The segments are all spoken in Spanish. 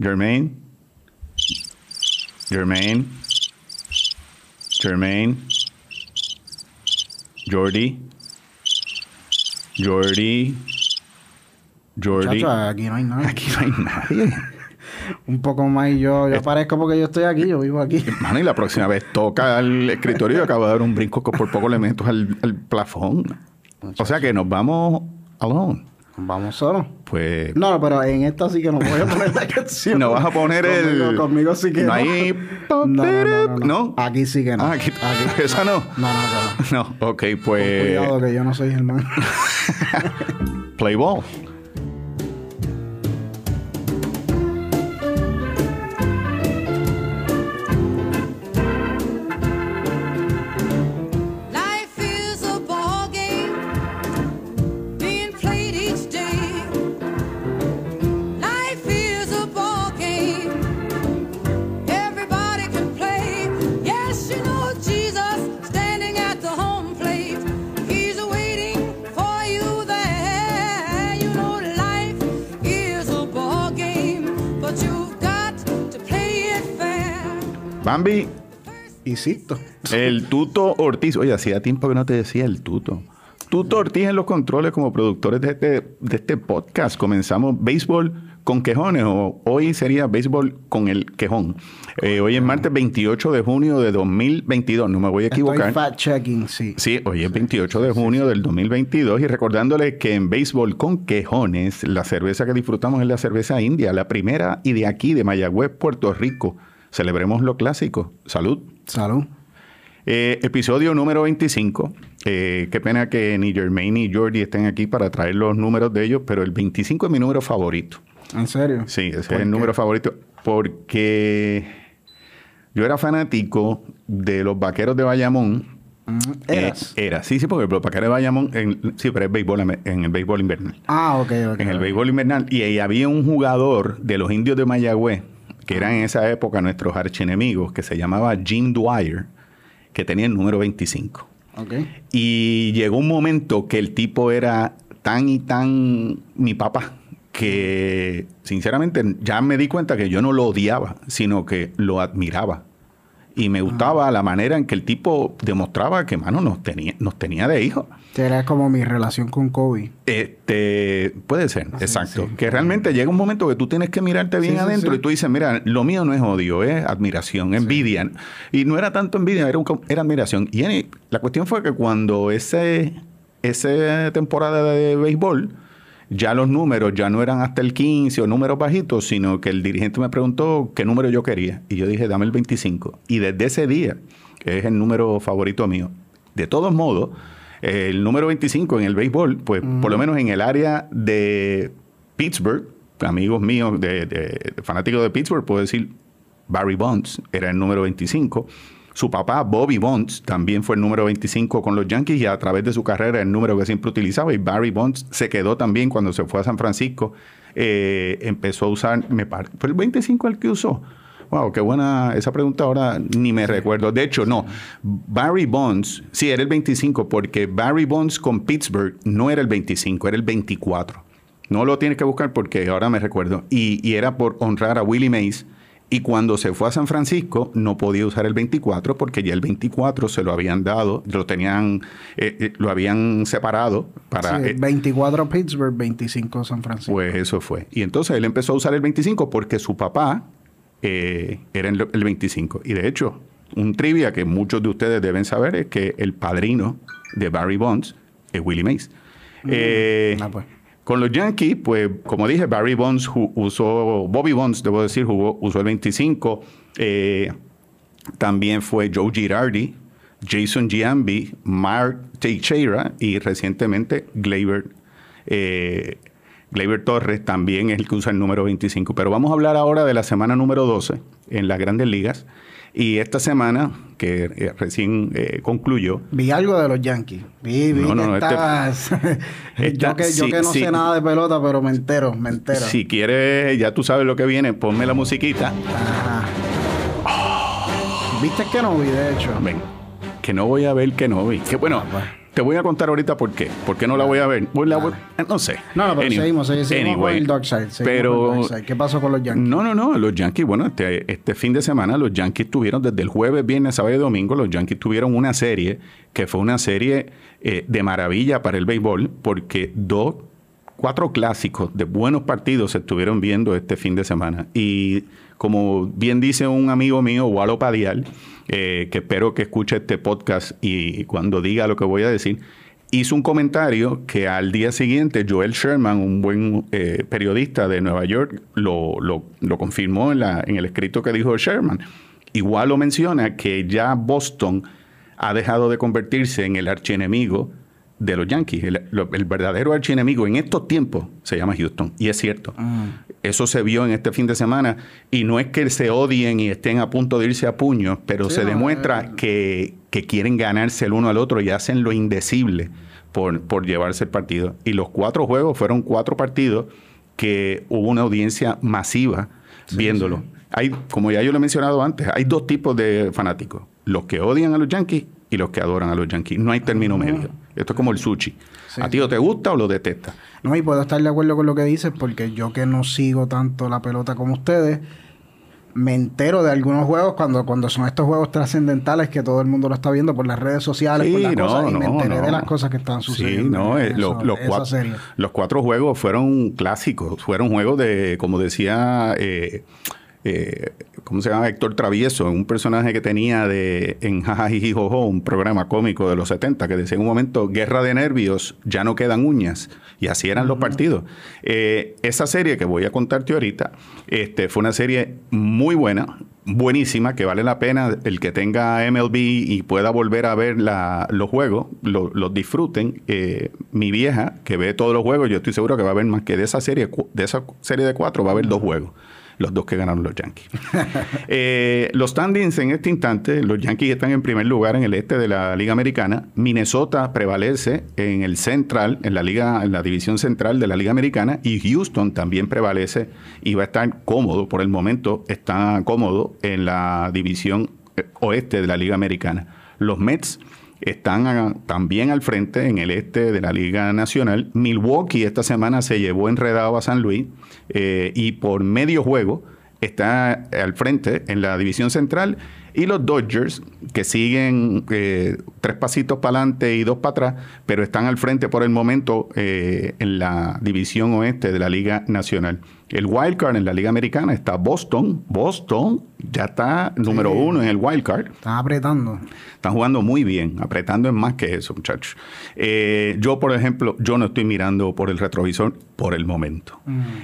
Jermaine. Jermaine. Jermaine. Jordi. Jordi. Jordi. Chacho, aquí no hay nada. Aquí no hay nadie. Un poco más y yo, yo aparezco porque yo estoy aquí, yo vivo aquí. Mano, y la próxima vez toca al escritorio y acabo de dar un brinco que por poco le meto al, al plafón. O sea que nos vamos alone. Vamos solo. Pues No, pero en esta sí que no voy a poner la canción. no vas a poner Conmigo- el. Conmigo sí que no no. hay. No, no, no. Aquí sí que no. Ah, aquí- esa no. No, no, no. No, ok, pues. Cuidado que yo no soy Germán. Play ball. Insisto. el Tuto Ortiz. Oye, hacía tiempo que no te decía el Tuto. Tuto Ortiz en los controles como productores de este, de este podcast. Comenzamos béisbol con quejones, o hoy sería béisbol con el quejón. Eh, hoy es martes 28 de junio de 2022, no me voy a equivocar. Estoy fact checking, sí. Sí, hoy es 28 de junio del 2022 y recordándole que en béisbol con quejones, la cerveza que disfrutamos es la cerveza india, la primera y de aquí, de Mayagüez, Puerto Rico. Celebremos lo clásico. Salud. Salud. Eh, episodio número 25. Eh, qué pena que ni Jermaine ni Jordi estén aquí para traer los números de ellos, pero el 25 es mi número favorito. ¿En serio? Sí, ese es ¿Por el número favorito. Porque yo era fanático de los vaqueros de Bayamón. Mm, Eras. Eh, era, sí, sí, porque los vaqueros de Bayamón, en- sí, pero es béisbol, en el béisbol invernal. ah, ok, ok. En el béisbol invernal. Y ahí había un jugador de los indios de Mayagüez, que eran en esa época nuestros archienemigos, que se llamaba Jim Dwyer, que tenía el número 25. Ok. Y llegó un momento que el tipo era tan y tan mi papá que sinceramente ya me di cuenta que yo no lo odiaba, sino que lo admiraba. Y me gustaba la manera en que el tipo demostraba que, mano, nos tenía, nos tenía de hijo. Era como mi relación con Kobe. Este, puede ser, Sí, exacto. sí. Que realmente llega un momento que tú tienes que mirarte bien Sí, adentro sí. y tú dices, mira, lo mío no es odio, es admiración, envidia. Y no era tanto envidia, era, un era admiración. Y la cuestión fue que cuando ese, esa temporada de béisbol, ya los números ya no eran hasta el 15 o números bajitos, sino que el dirigente me preguntó qué número yo quería. Y yo dije, dame el 25. Y desde ese día, que es el número favorito mío, de todos modos, el número 25 en el béisbol, pues por lo menos en el área de Pittsburgh, amigos míos de, de- de fanáticos de Pittsburgh, puedo decir Barry Bonds era el número 25. Su papá, Bobby Bonds, también fue el número 25 con los Yankees y a través de su carrera el número que siempre utilizaba. Y Barry Bonds se quedó también cuando se fue a San Francisco. eh, empezó a usar, me par- ¿fue el 25 el que usó? Wow, qué buena esa pregunta ahora ni me recuerdo. De hecho, no. Barry Bonds, sí, era el 25 porque Barry Bonds con Pittsburgh no era el 25, era el 24. No lo tienes que buscar porque ahora me recuerdo. Y, y era por honrar a Willie Mays. Y cuando se fue a San Francisco, no podía usar el 24 porque ya el 24 se lo habían dado, lo tenían, eh, eh, lo habían separado para. Sí, eh, 24 Pittsburgh, 25 San Francisco. pues eso fue. Y entonces él empezó a usar el 25 porque su papá eh, era el, el 25. Y de hecho, un trivia que muchos de ustedes deben saber es que el padrino de Barry Bonds es Willie Mays. Eh, ah, pues. Con los Yankees, pues como dije, Barry Bonds usó, Bobby Bonds, debo decir, jugó, usó el 25. Eh, también fue Joe Girardi, Jason Giambi, Mark Teixeira y recientemente Gleyber, eh, Gleyber Torres también es el que usa el número 25. Pero vamos a hablar ahora de la semana número 12 en las grandes ligas. Y esta semana, que eh, recién eh, concluyó, Vi algo de los Yankees. Vi, vi No, no, que no, este- esta- yo que, yo que no sé nada de pelota, pero me entero, me entero. si quieres, ya tú sabes lo que viene, ponme la musiquita. Ajá. Viste que no vi, de hecho. Ven, que no voy a ver que no vi. Que bueno, pues. Te voy a contar ahorita por qué. ¿Por qué no la voy a ver? Voy- la voy- eh, no sé. No, no, pero Anyway. seguimos, seguimos, con Anyway. el Dark Side. seguimos Pero con el Dark Side. ¿Qué pasó con los Yankees? no, no, no. Los Yankees, bueno, este, este fin de semana los Yankees tuvieron desde el jueves, viernes, sábado y domingo, los Yankees tuvieron una serie que fue una serie eh, de maravilla para el béisbol porque dos, cuatro clásicos de buenos partidos se estuvieron viendo este fin de semana. Y como bien dice un amigo mío, Walo Padial, eh, que espero que escuche este podcast y cuando diga lo que voy a decir, hizo un comentario que al día siguiente Joel Sherman, un buen eh, periodista de Nueva York, lo, lo- lo confirmó en, la- en el escrito que dijo Sherman. Igual lo menciona que ya Boston ha dejado de convertirse en el archienemigo de los Yankees. El, verdadero archienemigo en estos tiempos se llama Houston. Y es cierto. Eso se vio en este fin de semana. Y no es que se odien y estén a punto de irse a puños, pero Sí, se no, demuestra eh, que, que quieren ganarse el uno al otro y hacen lo indecible por, por llevarse el partido. Y los cuatro juegos fueron cuatro partidos que hubo una audiencia masiva viéndolo. Hay, como ya yo lo he mencionado antes, hay dos tipos de fanáticos. Los que odian a los Yankees y los que adoran a los Yankees. No hay término medio. Esto es como el sushi. Sí, ¿A ti o te gusta o lo detestas? No, y puedo estar de acuerdo con lo que dices, porque yo que no sigo tanto la pelota como ustedes, me entero de algunos juegos cuando, cuando son estos juegos trascendentales que todo el mundo lo está viendo por las redes sociales, por las cosas, y me enteré de las cosas que estaban sucediendo. Sí, no, eh, eso- los, cuatro, los cuatro juegos fueron clásicos, fueron juegos de, como decía, eh, eh, ¿cómo se llama? Héctor Travieso, un personaje que tenía de en Jajajiji Jojo, un programa cómico de los 70, que decía en un momento, guerra de nervios, ya no quedan uñas. Y así eran los partidos. Eh, esa serie que voy a contarte ahorita, este, fue una serie muy buena, buenísima, que vale la pena el que tenga MLB y pueda volver a ver la- los juegos, lo- los disfruten. Eh, mi vieja, que ve todos los juegos, yo estoy seguro que va a ver más que de esa serie, de esa serie de cuatro, va a haber dos juegos. Los dos que ganaron los Yankees. Eh, los standings en este instante, los Yankees están en primer lugar en el este de la Liga Americana. Minnesota prevalece en el central, en la liga, en la división central de la Liga Americana, y Houston también prevalece y va a estar cómodo, por el momento está cómodo en la división eh, oeste de la Liga Americana. Los Mets están también al frente en el este de la Liga Nacional. Milwaukee esta semana se llevó enredado a San Luis eh, y por medio juego está al frente en la división central. Y los Dodgers, que siguen eh, tres pasitos para adelante y dos para atrás, pero están al frente por el momento eh, en la división oeste de la Liga Nacional. El wildcard en la Liga Americana está Boston. Boston ya está número uno en el wildcard. Están apretando. Están jugando muy bien, apretando en más que eso, muchachos. Eh, yo, por ejemplo, yo no estoy mirando por el retrovisor por el momento.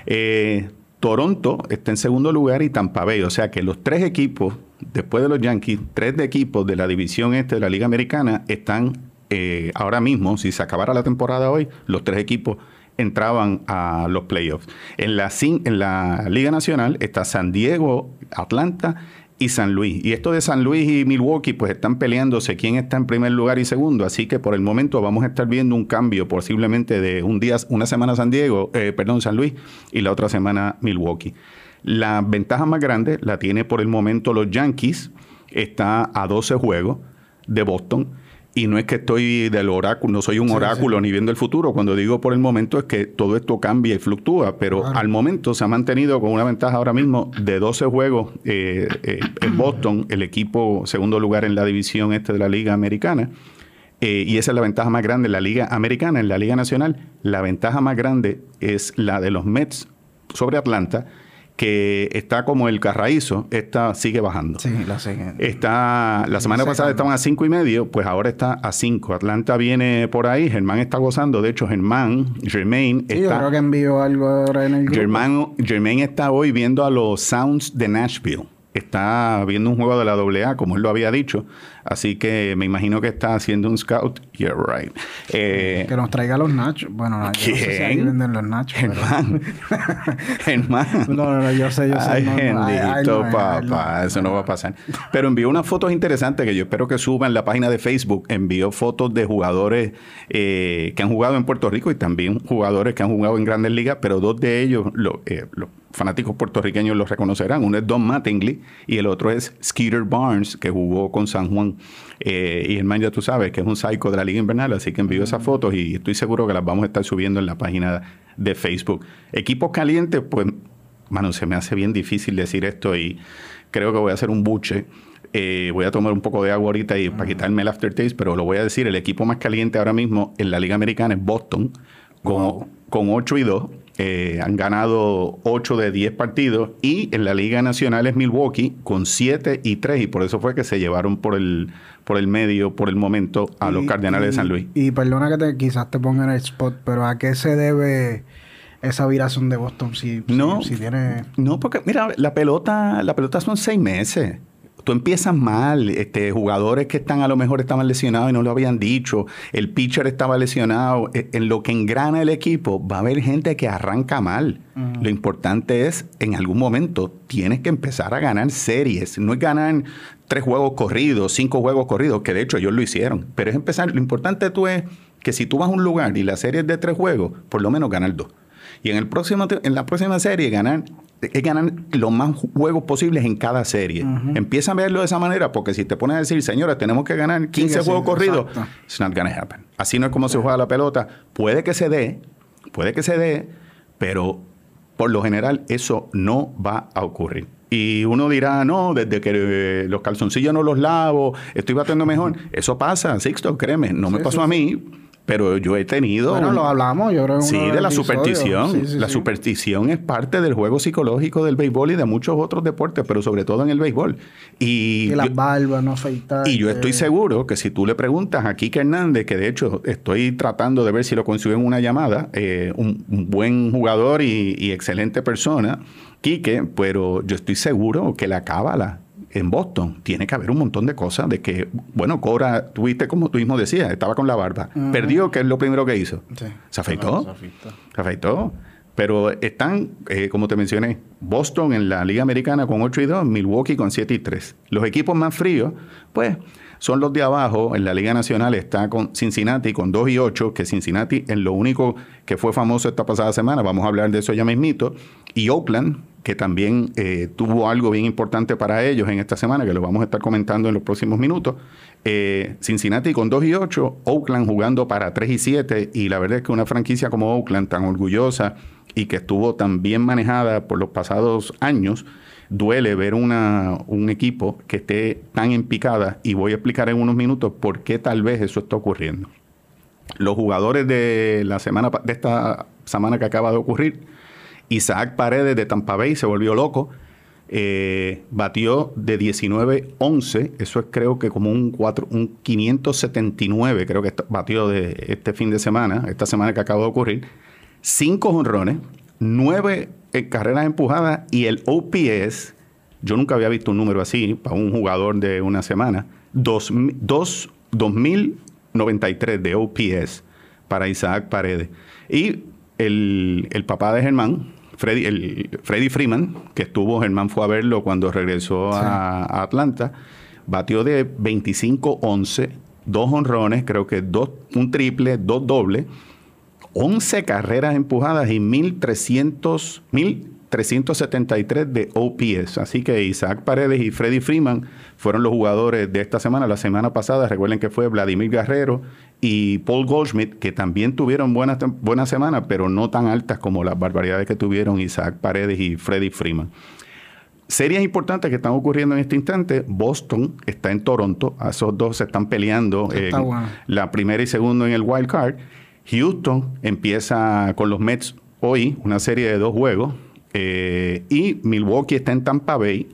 Eh, Toronto está en segundo lugar y Tampa Bay. O sea que los tres equipos, después de los Yankees, tres de equipos de la división este de la Liga Americana están eh, ahora mismo, si se acabara la temporada hoy, los tres equipos entraban a los playoffs. En la, en la Liga Nacional está San Diego, Atlanta y San Luis. Y esto de San Luis y Milwaukee, pues están peleándose quién está en primer lugar y segundo. Así que por el momento vamos a estar viendo un cambio posiblemente de un día, una semana San Diego, eh, perdón, San Luis y la otra semana Milwaukee. La ventaja más grande la tiene por el momento los Yankees. Está a 12 juegos de Boston. Y no es que estoy del oráculo, no soy un Sí, oráculo ni viendo el futuro. Cuando digo por el momento es que todo esto cambia y fluctúa, pero Claro. al momento se ha mantenido con una ventaja ahora mismo de 12 juegos eh, eh, en Boston, el equipo segundo lugar en la división este de la Liga Americana. Eh, y esa es la ventaja más grande en la Liga Americana, en la Liga Nacional. La ventaja más grande es la de los Mets sobre Atlanta, que está como el carraízo, esta sigue bajando. Sí, la sé. Está, la semana pasada estaban a cinco y medio, pues ahora está a cinco. Atlanta viene por ahí, Germán está gozando. De hecho, Germán, Germain Sí, yo está. creo que envió algo ahora en el grupo. Germán, Germain está hoy viendo a los Sounds de Nashville. Está viendo un juego de la AA, como él lo había dicho. Así que me imagino que está haciendo un scout. Yeah, right. Eh, Que nos traiga los nachos. Bueno, no, yo no sé si ahí ¿Quién? venden los nachos. Germán. Germán. No, no, no, yo sé, yo sé. Ay, no, bendito papá, eso no va a pasar. Pero envió unas fotos interesantes que yo espero que suba en la página de Facebook. Envió fotos de jugadores eh, que han jugado en Puerto Rico y también jugadores que han jugado en Grandes Ligas, pero dos de ellos lo- eh, lo- fanáticos puertorriqueños los reconocerán. Uno es Don Mattingly y el otro es Skeeter Barnes, que jugó con San Juan. Eh, y el man ya tú sabes que es un psycho de la Liga Invernal, así que envío esas fotos y estoy seguro que las vamos a estar subiendo en la página de Facebook. Equipos calientes, pues, mano, se me hace bien difícil decir esto y creo que voy a hacer un buche. Eh, voy a tomar un poco de agua ahorita y para quitarme el aftertaste, pero lo voy a decir, el equipo más caliente ahora mismo en la Liga Americana es Boston, con, con 8 y 2. Eh, han ganado 8 de 10 partidos y en la Liga Nacional es Milwaukee con 7 y 3 y por eso fue que se llevaron por el, por el medio, por el momento, a los Y- Cardenales de San Luis. Y perdona que te, quizás te ponga en el spot, pero ¿a qué se debe esa viración de Boston si, No. si, tiene... No, porque mira, la pelota, la pelota son seis meses. Tú empiezas mal, este, jugadores que están a lo mejor estaban lesionados y no lo habían dicho, el pitcher estaba lesionado, E- en lo que engrana el equipo va a haber gente que arranca mal. Lo importante es, en algún momento, tienes que empezar a ganar series, no es ganar tres juegos corridos, cinco juegos corridos, que de hecho ellos lo hicieron, pero es empezar, lo importante tú es que si tú vas a un lugar y la serie es de tres juegos, por lo menos ganar dos. Y en, el próximo, en la próxima serie ganar, es ganar los más juegos posibles en cada serie. Empieza a verlo de esa manera porque si te pones a decir, señores, tenemos que ganar 15 que sí, juegos corridos, exacto. it's not gonna happen. Así no es como se juega la pelota. Puede que se dé, puede que se dé, pero por lo general eso no va a ocurrir. Y uno dirá, no, desde que eh, los calzoncillos no los lavo, estoy batiendo mejor. Eso pasa, Sixto, créeme, no me Sí, pasó a mí, pero yo he tenido... Bueno, un- lo hablamos, yo creo. Sí, de la superstición. Sí, sí, la sí. superstición es parte del juego psicológico del béisbol y de muchos otros deportes, pero sobre todo en el béisbol. Y, Y las barbas, no afeitar. y yo estoy seguro que si tú le preguntas a Kike Hernández, que de hecho estoy tratando de ver si lo consigo en una llamada, eh, un, un buen jugador y, y excelente persona, Quique, pero yo estoy seguro que la cábala en Boston tiene que haber un montón de cosas de que, bueno, Cora, tuviste como tú mismo decías, estaba con la barba, perdió, que es lo primero que hizo. Sí. Se afeitó. Se afeitó. Se afeitó. Pero están, eh, como te mencioné, Boston en la Liga Americana con 8 y 2, Milwaukee con 7 y 3. Los equipos más fríos, pues, son los de abajo. En la Liga Nacional está con Cincinnati con 2 y 8, que Cincinnati es lo único que fue famoso esta pasada semana. Vamos a hablar de eso ya mismito. Y Oakland, que también eh, tuvo algo bien importante para ellos en esta semana, que lo vamos a estar comentando en los próximos minutos. Eh, Cincinnati con 2 y 8, Oakland jugando para 3 y 7, y la verdad es que una franquicia como Oakland, tan orgullosa y que estuvo tan bien manejada por los pasados años, duele ver una, un equipo que esté tan en picada, y voy a explicar en unos minutos por qué tal vez eso está ocurriendo. Los jugadores de la semana de esta semana que acaba de ocurrir, Isaac Paredes de Tampa Bay se volvió loco. eh, batió de 19-11, eso es creo que como un, 4, un 579, creo que batió de este fin de semana, esta semana que acaba de ocurrir. Cinco honrones, nueve eh, carreras empujadas y el OPS, yo nunca había visto un número así para un jugador de una semana, dos, mi- dos- 2093 de OPS para Isaac Paredes. Y el, el papá de Germán, Freddy, el, Freddy Freeman, que estuvo, Germán fue a verlo cuando regresó a, a Atlanta, batió de 25-11, dos honrones, creo que dos, un triple, dos dobles, 11 carreras empujadas y 1300, 1373 de OPS. Así que Isaac Paredes y Freddy Freeman fueron los jugadores de esta semana. La semana pasada, recuerden que fue Vladimir Guerrero y Paul Goldschmidt, que también tuvieron buenas buenas semanas, pero no tan altas como las barbaridades que tuvieron Isaac Paredes y Freddy Freeman. Series importantes que están ocurriendo en este instante. Boston está en Toronto. A Esos dos se están peleando bueno. la primera y segunda en el wild card. Houston empieza con los Mets hoy, una serie de dos juegos. Eh, y Milwaukee está en Tampa Bay.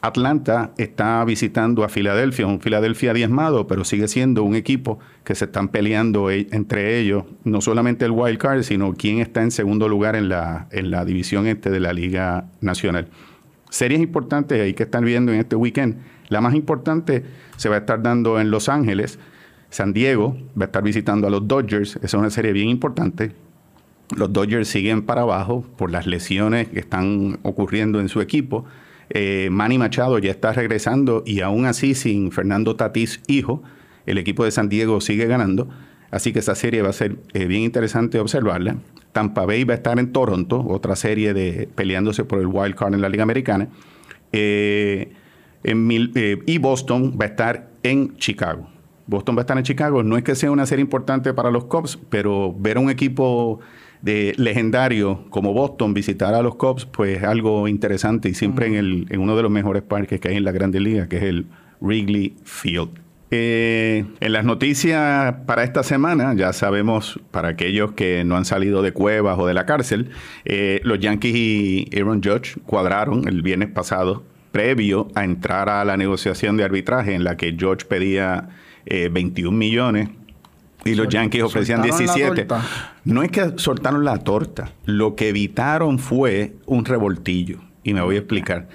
Atlanta está visitando a Filadelfia, un Filadelfia diezmado, pero sigue siendo un equipo que se están peleando e- entre ellos, no solamente el wild card, sino quién está en segundo lugar en la, en la división este de la Liga Nacional. Series importantes hay que estar viendo en este weekend. La más importante se va a estar dando en Los Ángeles. San Diego va a estar visitando a los Dodgers. Esa es una serie bien importante. Los Dodgers siguen para abajo por las lesiones que están ocurriendo en su equipo. Eh, Manny Machado ya está regresando y aún así sin Fernando Tatís hijo, el equipo de San Diego sigue ganando. Así que esa serie va a ser eh, bien interesante observarla. Tampa Bay va a estar en Toronto, otra serie de peleándose por el wild card en la Liga Americana. Eh, y Boston va a estar en Chicago. Boston va a estar en Chicago. No es que sea una serie importante para los Cubs, pero ver a un equipo de legendario como Boston visitar a los Cubs, pues es algo interesante y siempre en, el, en uno de los mejores parques que hay en la Grande Liga, que es el Wrigley Field. Eh, en las noticias para esta semana, ya sabemos, para aquellos que no han salido de cuevas o de la cárcel, eh, los Yankees y Aaron Judge cuadraron el viernes pasado, previo a entrar a la negociación de arbitraje en la que Judge pedía eh, 21 millones y los Yankees ofrecían soltaron la 17. torta. No es que soltaron la torta, lo que evitaron fue un revoltillo. Y me voy a explicar.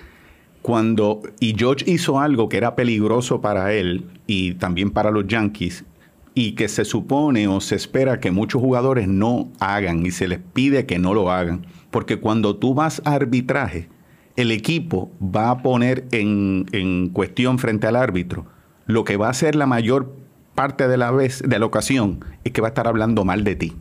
Cuando, y George hizo algo que era peligroso para él y también para los Yankees, y que se supone o se espera que muchos jugadores no hagan y se les pide que no lo hagan. Porque cuando tú vas a arbitraje, el equipo va a poner en, en cuestión frente al árbitro lo que va a ser la mayor parte de la vez, de la ocasión, es que va a estar hablando mal de ti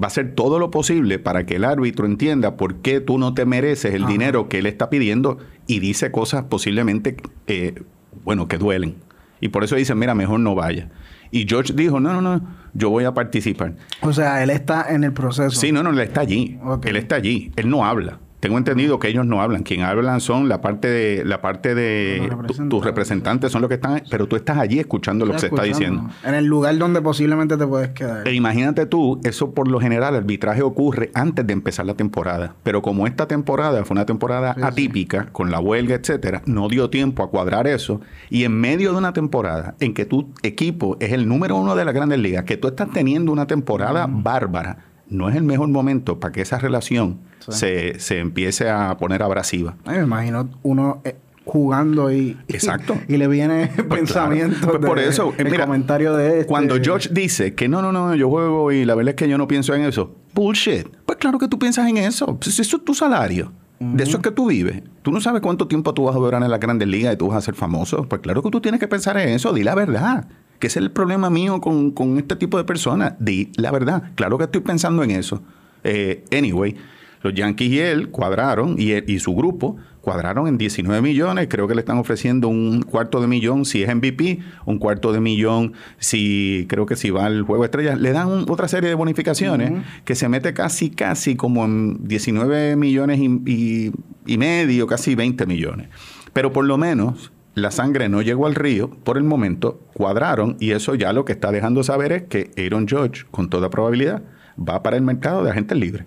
va a hacer todo lo posible para que el árbitro entienda por qué tú no te mereces el Ajá. dinero que él está pidiendo y dice cosas posiblemente, eh, bueno, que duelen. Y por eso dice, mira, mejor no vaya. Y George dijo, no, no, no, yo voy a participar. O sea, él está en el proceso. Sí, no, no, él está allí. Él está allí. Él no habla. Tengo entendido que ellos no hablan. Quien hablan son la parte de la parte de representantes. tus representantes son los que están, pero tú estás allí escuchando lo que se está diciendo. En el lugar donde posiblemente te puedes quedar. E imagínate tú, eso por lo general, el arbitraje ocurre antes de empezar la temporada. Pero como esta temporada fue una temporada Sí, sí. atípica, con la huelga, etcétera, no dio tiempo a cuadrar eso. Y en medio de una temporada en que tu equipo es el número uno de las grandes ligas, que tú estás teniendo una temporada bárbara, no es el mejor momento para que esa relación Sí. se, se empiece a poner abrasiva. Ay, me imagino uno eh, jugando y, Exacto. y, le viene Pues pensamiento claro. Pues por de- eso, el mira, comentario de este. Cuando George dice que no, no, no, yo juego y la verdad es que yo no pienso en eso. Bullshit. Pues claro que tú piensas en eso. Pues eso es tu salario. De eso es que tú vives. Tú no sabes cuánto tiempo tú vas a durar en las grandes ligas y tú vas a ser famoso. Pues claro que tú tienes que pensar en eso. Di la verdad. Que ese es el problema mío con, con este tipo de personas. Di la verdad. Claro que estoy pensando en eso. Eh, anyway, los Yankees y él cuadraron, y, él- y su grupo cuadraron en 19 millones. Creo que le están ofreciendo un cuarto de millón si es MVP, un cuarto de millón si creo que si va al juego de estrellas. Le dan un- otra serie de bonificaciones que se mete casi, casi como en 19 millones y, y- y medio, casi 20 millones. Pero por lo menos la sangre no llegó al río por el momento, cuadraron y eso ya lo que está dejando saber es que Aaron Judge, con toda probabilidad, va para el mercado de agentes libres.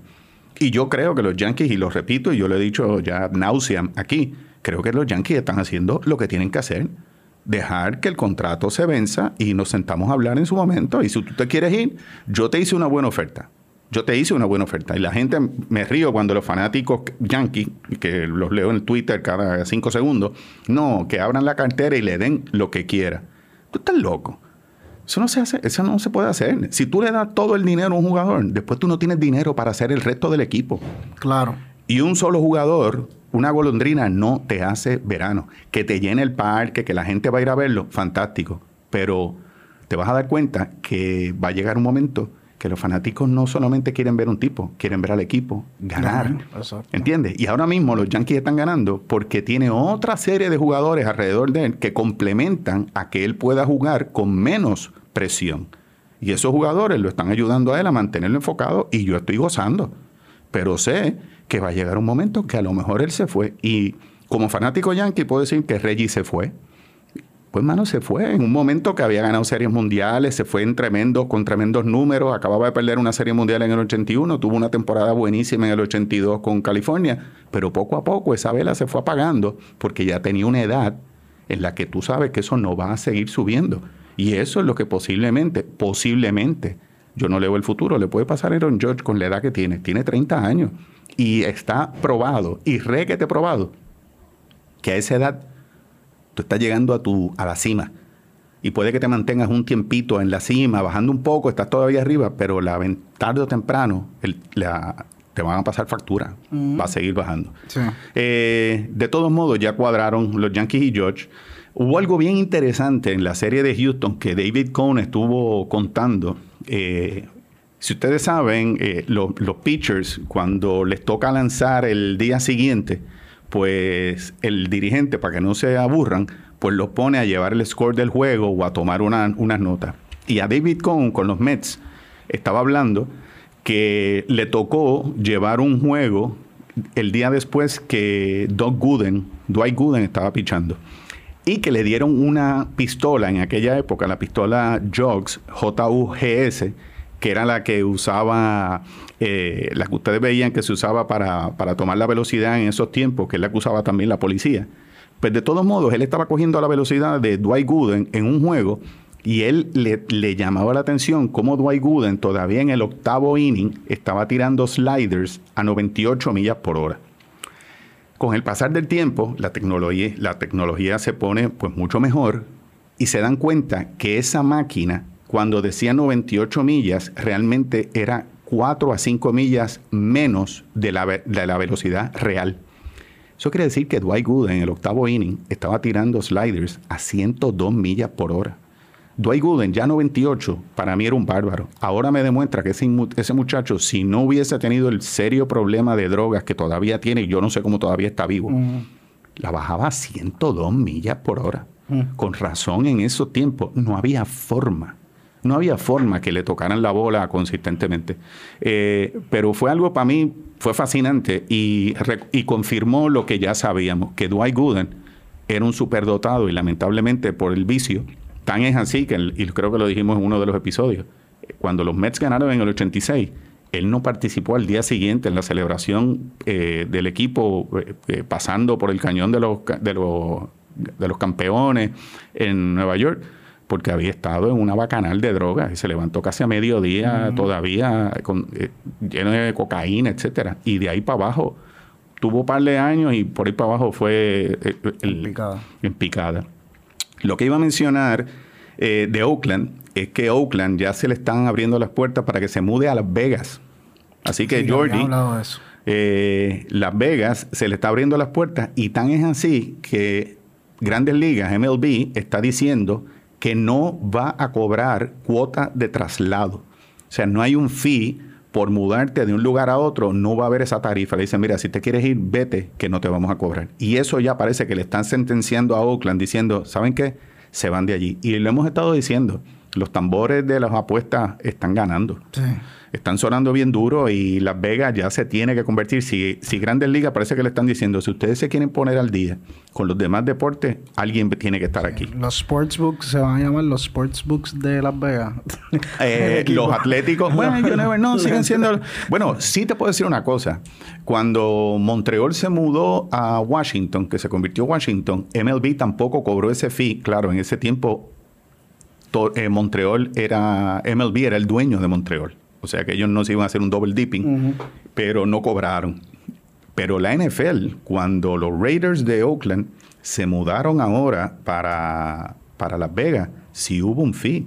Y yo creo que los Yankees, y lo repito, y yo lo he dicho ya nauseam aquí, creo que los Yankees están haciendo lo que tienen que hacer. Dejar que el contrato se venza y nos sentamos a hablar en su momento. Y si tú te quieres ir, yo te hice una buena oferta. Yo te hice una buena oferta. Y la gente me río cuando los fanáticos yankees, que los leo en Twitter cada cinco segundos, no, que abran la cartera y le den lo que quiera. Tú estás loco. Eso no se hace, eso no se puede hacer. Si tú le das todo el dinero a un jugador, después tú no tienes dinero para hacer el resto del equipo. Claro. Y un solo jugador, una golondrina, no te hace verano. Que te llene el parque, que la gente va a ir a verlo, fantástico. Pero te vas a dar cuenta que va a llegar un momento que los fanáticos no solamente quieren ver un tipo, quieren ver al equipo ganar. Exacto. ¿Entiendes? Y ahora mismo los Yankees están ganando porque tiene otra serie de jugadores alrededor de él que complementan a que él pueda jugar con menos presión. Y esos jugadores lo están ayudando a él a mantenerlo enfocado y yo estoy gozando. Pero sé que va a llegar un momento que a lo mejor él se fue. Y como fanático yankee puedo decir que Reggie se fue. Pues, mano, se fue. En un momento que había ganado series mundiales, se fue en tremendo, con tremendos números. Acababa de perder una serie mundial en el 81, tuvo una temporada buenísima en el 82 con California, pero poco a poco esa vela se fue apagando porque ya tenía una edad en la que tú sabes que eso no va a seguir subiendo. Y eso es lo que posiblemente, posiblemente, yo no leo el futuro, le puede pasar a Aaron George con la edad que tiene. Tiene 30 años y está probado, y requete probado, que a esa edad tú estás llegando a, tu, a la cima. Y puede que te mantengas un tiempito en la cima, bajando un poco, estás todavía arriba, pero la, tarde o temprano el- la- te van a pasar factura. Mm. Va a seguir bajando. Sí. Eh, de todos modos, ya cuadraron los Yankees y George. Hubo algo bien interesante en la serie de Houston que David Cohn estuvo contando. eh, Si ustedes saben, eh, lo- los pitchers, cuando les toca lanzar el día siguiente, pues el dirigente, para que no se aburran, pues los pone a llevar el score del juego o a tomar una- unas notas. Y a David Cohn con los Mets estaba hablando que le tocó llevar un juego el día después que Doug Gooden, Dwight Gooden estaba pichando. Y que le dieron una pistola en aquella época, la pistola Jogs, J-U-G-S, que era la que usaba, eh, la que ustedes veían que se usaba para, para tomar la velocidad en esos tiempos, que es la que usaba también la policía. Pues de todos modos, él estaba cogiendo la velocidad de Dwight Gooden en un juego y él le, le llamaba la atención cómo Dwight Gooden todavía en el octavo inning estaba tirando sliders a 98 millas por hora. Con el pasar del tiempo, la tecnología, la tecnología se pone pues mucho mejor y se dan cuenta que esa máquina, cuando decía 98 millas, realmente era 4 a 5 millas menos de la, de la velocidad real. Eso quiere decir que Dwight Gooden en el octavo inning estaba tirando sliders a 102 millas por hora. Dwight Gooden, ya 98, para mí era un bárbaro. Ahora me demuestra que ese, ese muchacho, si no hubiese tenido el serio problema de drogas que todavía tiene, yo no sé cómo todavía está vivo, la bajaba a 102 millas por hora. Con razón en esos tiempos, no había forma. No había forma que le tocaran la bola consistentemente. Eh, pero fue algo para mí, fue fascinante y, y confirmó lo que ya sabíamos, que Dwight Gooden era un superdotado y lamentablemente por el vicio, tan es así que, y creo que lo dijimos en uno de los episodios, cuando los Mets ganaron en el 86, él no participó al día siguiente en la celebración eh, del equipo eh, pasando por el cañón de los, de, los, de los campeones en Nueva York, porque había estado en una bacanal de drogas y se levantó casi a mediodía todavía con, eh, lleno de cocaína, etcétera. Y de ahí para abajo tuvo un par de años y por ahí para abajo fue eh, el- En picada. en picada. Lo que iba a mencionar eh, de Oakland es que Oakland ya se le están abriendo las puertas para que se mude a Las Vegas. Así que Sí, eh, Las Vegas se le está abriendo las puertas y tan es así que Grandes Ligas, MLB, está diciendo que no va a cobrar cuota de traslado. O sea, no hay un fee por mudarte de un lugar a otro, no va a haber esa tarifa. Le dicen, mira, si te quieres ir, vete, que no te vamos a cobrar. Y eso ya parece que le están sentenciando a Oakland diciendo, ¿saben qué? Se van de allí. Y lo hemos estado diciendo, los tambores de las apuestas están ganando Sí. Están sonando bien duro y Las Vegas ya se tiene que convertir. Si, si Grandes Ligas parece que le están diciendo, si ustedes se quieren poner al día con los demás deportes, alguien tiene que estar aquí. Los sportsbooks se van a llamar los sportsbooks de Las Vegas. Eh, equipo. los atléticos, bueno, yo never know, siguen siendo. Bueno, sí te puedo decir una cosa. Cuando Montreal se mudó a Washington, que se convirtió en Washington, MLB tampoco cobró ese fee. Claro, en ese tiempo eh, Montreal era, MLB era el dueño de Montreal. O sea que ellos no se iban a hacer un double dipping, pero no cobraron. Pero la NFL, cuando los Raiders de Oakland se mudaron ahora para, para Las Vegas, sí hubo un fee.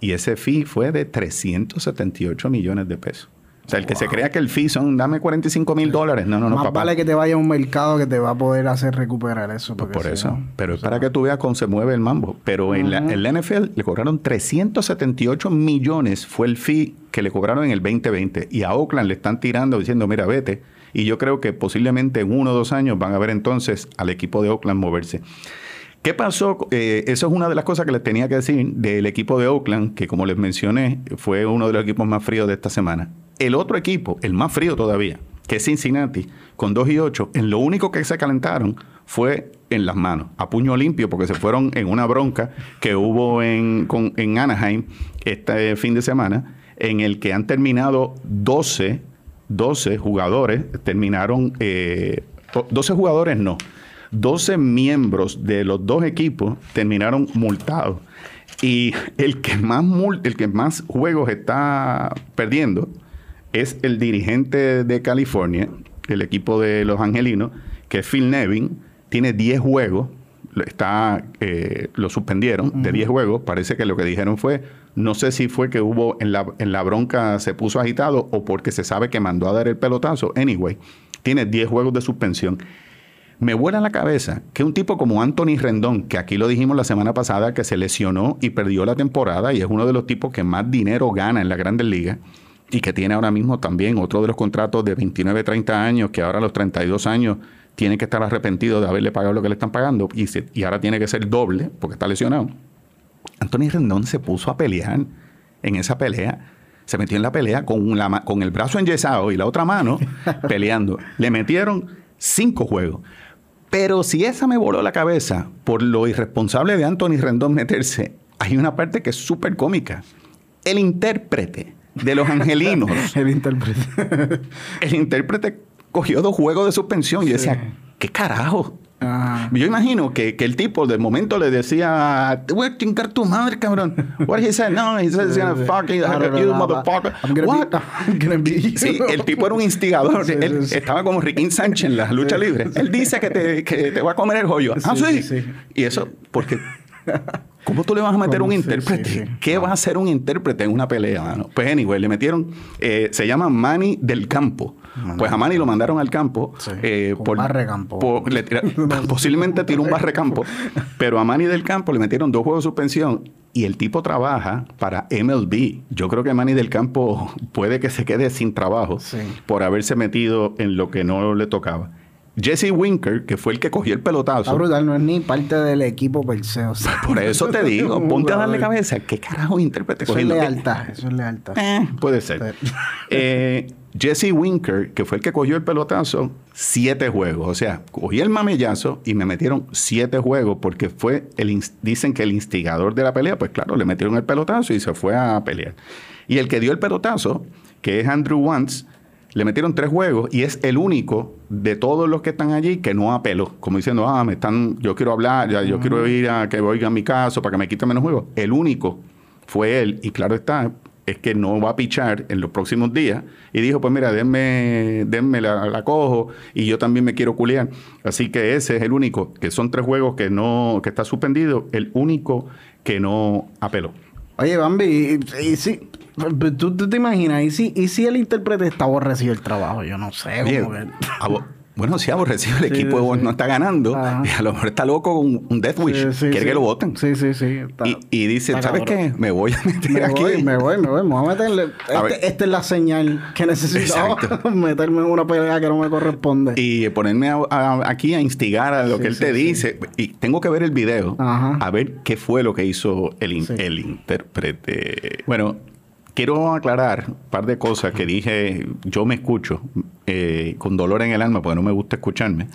Y ese fee fue de 378 millones de pesos. O sea, el que se crea que el fee son, dame 45 mil dólares. No, no, no, Más papá. vale que te vaya a un mercado que te va a poder hacer recuperar eso. Pues por eso. no- Pero es para que tú veas cómo se mueve el mambo. Pero en, la, en la NFL le cobraron 378 millones fue el fee que le cobraron en el 2020. Y a Oakland le están tirando diciendo, mira, vete. Y yo creo que posiblemente en uno o dos años van a ver entonces al equipo de Oakland moverse. ¿Qué pasó? Eh, eso es una de las cosas que les tenía que decir del equipo de Oakland, que como les mencioné, fue uno de los equipos más fríos de esta semana. El otro equipo, el más frío todavía, que es Cincinnati, con 2 y 8, en lo único que se calentaron fue en las manos, a puño limpio, porque se fueron en una bronca que hubo en, en Anaheim este fin de semana, en el que han terminado 12, 12 jugadores, terminaron, eh, 12 jugadores no, 12 miembros de los dos equipos terminaron multados. Y el que más, mul- el que más juegos está perdiendo es el dirigente de California, el equipo de los angelinos, que es Phil Nevin, tiene 10 juegos, lo está, eh, lo suspendieron de 10 juegos, parece que lo que dijeron fue, no sé si fue que hubo en la, en la bronca se puso agitado o porque se sabe que mandó a dar el pelotazo, anyway, tiene 10 juegos de suspensión. Me vuela la cabeza que un tipo como Anthony Rendón, que aquí lo dijimos la semana pasada, que se lesionó y perdió la temporada y es uno de los tipos que más dinero gana en la Grandes Ligas, y que tiene ahora mismo también otro de los contratos de 29, 30 años, que ahora a los 32 años tiene que estar arrepentido de haberle pagado lo que le están pagando y, se- y ahora tiene que ser doble porque está lesionado. Anthony Rendón se puso a pelear en esa pelea. Se metió en la pelea con, la ma- con el brazo enyesado y la otra mano peleando. Le metieron cinco juegos. Pero si esa me voló la cabeza por lo irresponsable de Anthony Rendón meterse, hay una parte que es súper cómica. El intérprete de los angelinos, El intérprete. el intérprete cogió dos juegos de suspensión y yo decía, ¿qué carajo? Ajá. Yo imagino que, que el tipo de momento le decía, te voy a chingar tu madre, cabrón. What he said? No, he said, "You're gonna fuck you, you motherfucker. I'm gonna What? be, I'm gonna be- Sí, el tipo era un instigador. Sí, Él sí, sí. estaba como Riquín Sánchez en la lucha libre. Él dice que te, que te va a comer el joyo. ah, Sí, sí. sí, sí. Y eso, porque. ¿Cómo tú le vas a meter un intérprete? sí, sí. ¿Qué va a hacer un intérprete en una pelea, mano? Pues, anyway, le metieron. eh, se llama Manny del Campo. Pues a Manny lo mandaron al campo. Eh, barrecampo. por- le tira- posiblemente tiró un barrecampo. pero a Manny del Campo le metieron dos juegos de suspensión. Y el tipo trabaja para MLB. Yo creo que Manny del Campo puede que se quede sin trabajo por haberse metido en lo que no le tocaba. Jesse Winker, que fue el que cogió el Está pelotazo. brutal, no es ni parte del equipo per se. O sea, Por eso te digo, ponte a darle cabeza. ¿Qué carajo intérprete Eso es lealtad, eso es lealtad. Eh, puede ser. Eh, Jesse Winker, que fue el que cogió el pelotazo, siete juegos. O sea, cogí el mamellazo y me metieron siete juegos porque fue el dicen que el instigador de la pelea, pues claro, le metieron el pelotazo y se fue a pelear. Y el que dio el pelotazo, que es Andrew Wantz, le metieron tres juegos y es el único de todos los que están allí que no apeló. Como diciendo, ah, me están, yo quiero hablar, ya, yo quiero ir a que oigan mi caso para que me quiten menos juegos. El único fue él, y claro está, es que no va a pichar en los próximos días. Y dijo, pues mira, denme, denme la, la cojo y yo también me quiero culiar. Así que ese es el único, que son tres juegos que no, que está suspendido, el único que no apeló. Oye, Bambi, y, y ¿tú, tú te imaginas, ¿y si, y si el intérprete está aborrecido el trabajo? Yo no sé. Que- abo- bueno, si aborrecido el Sí, equipo sí, sí. no está ganando, Ajá. y a lo mejor está loco con un Death Wish, Sí, sí, quiere sí. que lo voten. Sí, sí, sí. está- Y, y dice, está ¿sabes cabrón. qué? Me voy a meter Me aquí. voy, me voy, me voy, me voy a meterle. A. Este- esta es la señal que necesitaba meterme en una pelea que no me corresponde. Y ponerme a- a- aquí a instigar a lo Sí, que él sí, te sí. dice. Y tengo que ver el video Ajá. a ver qué fue lo que hizo el, Sí. el intérprete. Bueno, quiero aclarar un par de cosas que dije. Yo me escucho eh, con dolor en el alma porque no me gusta escucharme.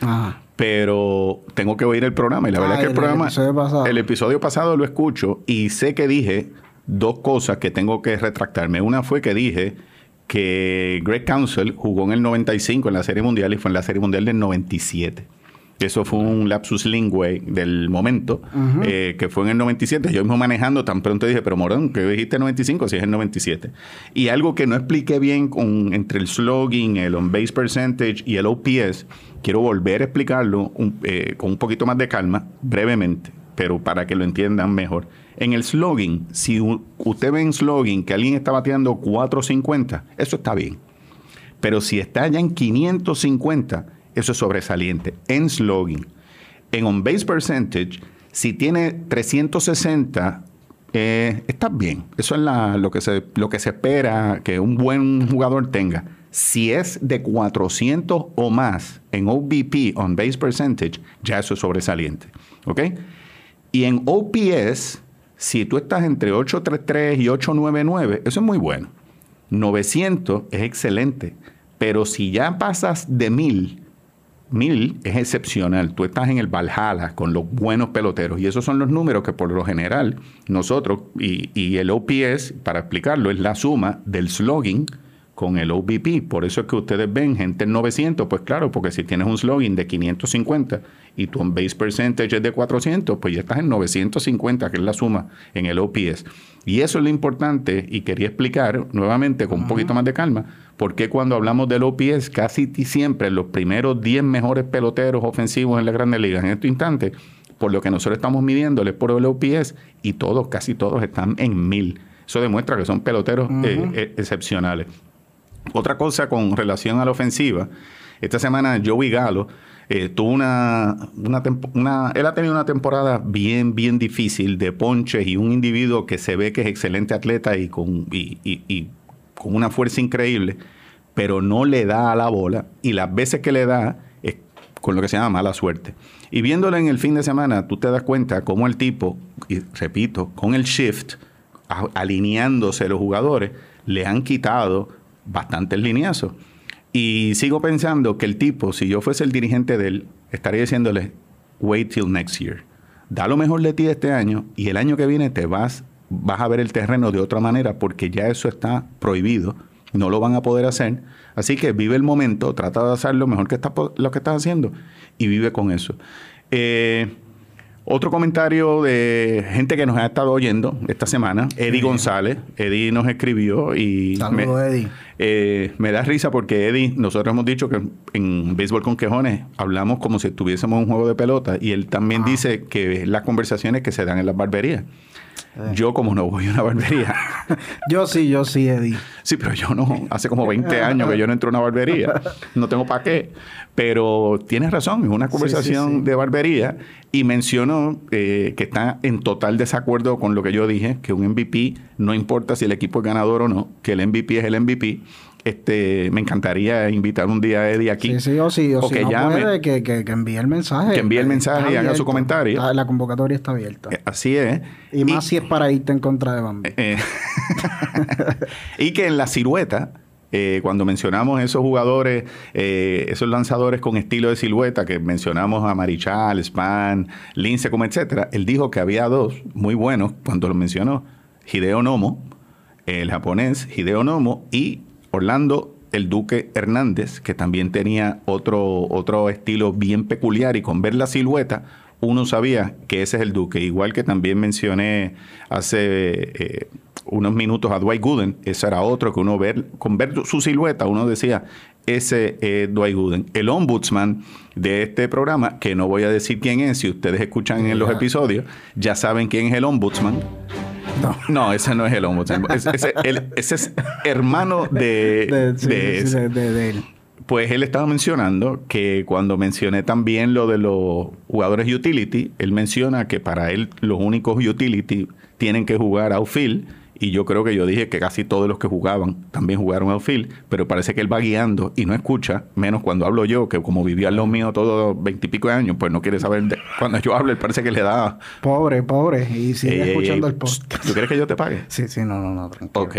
Pero tengo que oír el programa. Y la Ah, verdad es que el, el- programa. episodio el episodio pasado lo escucho y sé que dije dos cosas que tengo que retractarme. Una fue que dije que Greg Council jugó en el 95 en la Serie Mundial y fue en la Serie Mundial del 97. Eso fue un lapsus lingüe del momento, eh, que fue en el 97. Yo mismo manejando, tan pronto dije, pero Morón, ¿qué dijiste 95? Si es el 97. Y algo que no expliqué bien con, entre el slogan, el on-base percentage y el OPS, quiero volver a explicarlo un- eh, con un poquito más de calma, brevemente, pero para que lo entiendan mejor. En el slogan, si usted ve en slogan que alguien está bateando 450, eso está bien. Pero si está ya en 550, eso es sobresaliente. En slogan. En on-base percentage, si tiene 360, eh, está bien. Eso es lo, que se, lo que se espera que un buen jugador tenga. Si es de 400 o más en OBP, on-base percentage, ya eso es sobresaliente. ¿Ok? Y en OPS, si tú estás entre 833 y 899, eso es muy bueno. 900 es excelente. Pero si ya pasas de 1000, 1000 es excepcional. Tú estás en el Valhalla con los buenos peloteros. Y esos son los números que por lo general nosotros, y, y el OPS, para explicarlo, es la suma del slogan con el OBP. Por eso es que ustedes ven gente en 900, pues claro, porque si tienes un slogan de 550 y tu on-base percentage es de 400, pues ya estás en 950, que es la suma en el OPS. Y eso es lo importante y quería explicar nuevamente con un poquito más de calma, porque cuando hablamos del OPS, casi siempre los primeros 10 mejores peloteros ofensivos en la Grandes Ligas en este instante, por lo que nosotros estamos midiéndoles por el OPS, y todos, casi todos están en 1000. Eso demuestra que son peloteros eh, eh, excepcionales. Otra cosa con relación a la ofensiva, esta semana Joey Galo eh, tuvo una, una, Él ha tenido una temporada bien, bien difícil de ponches y un individuo que se ve que es excelente atleta y, con, y, y- con una fuerza increíble, pero no le da a la bola y las veces que le da es con lo que se llama mala suerte. Y viéndolo en el fin de semana, tú te das cuenta cómo el tipo, y repito, con el shift, alineándose los jugadores, le han quitado bastantes lineazos. Y sigo pensando que el tipo, si yo fuese el dirigente de él, estaría diciéndole, wait till next year. Da lo mejor de ti este año y el año que viene te vas, vas a ver el terreno de otra manera porque ya eso está prohibido. No lo van a poder hacer. Así que vive el momento, trata de hacer lo mejor que lo que estás haciendo y vive con eso. Eh, otro comentario de gente que nos ha estado oyendo esta semana, Eddie González. Eddie nos escribió y Saludos, me, Eddie. eh, me da risa porque Eddie, nosotros hemos dicho que en Béisbol con Quejones hablamos como si tuviésemos un juego de pelota y él también Ah. dice que las conversaciones que se dan en las barberías. Eh. Yo como no voy a una barbería, Yo sí, yo sí, Eddie. sí, pero yo no, hace como 20 años que yo no entro a una barbería, no tengo para qué, pero tienes razón, es una conversación sí. de barbería y mencionó eh, que está en total desacuerdo con lo que yo dije, que un MVP no importa si el equipo es ganador o no, que el MVP es el MVP. Este, me encantaría invitar un día a Eddie aquí. Sí, sí, o sí, o, o si que no llame. puede, que, que, que envíe el mensaje. Que envíe el mensaje y haga su comentario. Está- la convocatoria está abierta. Eh, Así es. y más si es para irte en contra de Bambi. Eh, y que en la silueta, eh, cuando mencionamos esos jugadores, eh, esos lanzadores con estilo de silueta, que mencionamos a Marichal, Span, Lince, como etcétera, él dijo que había dos muy buenos cuando lo mencionó: Hideo Nomo, el japonés Hideo Nomo, y Orlando el Duque Hernández, que también tenía otro, otro estilo bien peculiar y con ver la silueta uno sabía que ese es el Duque. Igual que también mencioné hace eh, unos minutos a Dwight Gooden, ese era otro que uno ver, con ver su silueta uno decía, ese es Dwight Gooden. El ombudsman de este programa, que no voy a decir quién es, si ustedes escuchan en los episodios, ya saben quién es el ombudsman. No. No, ese no es el ombudsman. Ese, ese- el- ese es hermano de, De, sí, de sí, ese. de- de- de él. Pues él estaba mencionando que cuando mencioné también lo de los jugadores utility, él menciona que para él los únicos utility tienen que jugar outfield. Y yo creo que yo dije que casi todos los que jugaban también jugaron outfield, pero parece que él va guiando y no escucha, menos cuando hablo yo, que como vivía al lado mío todos veintipico de años, pues no quiere saber. de- cuando yo hablo, él parece que le da. Pobre, pobre. Y sigue "Ey, ey, escuchando el podcast. ¿Tú quieres que yo te pague? Sí, sí, no, no, no, tranquilo. Ok.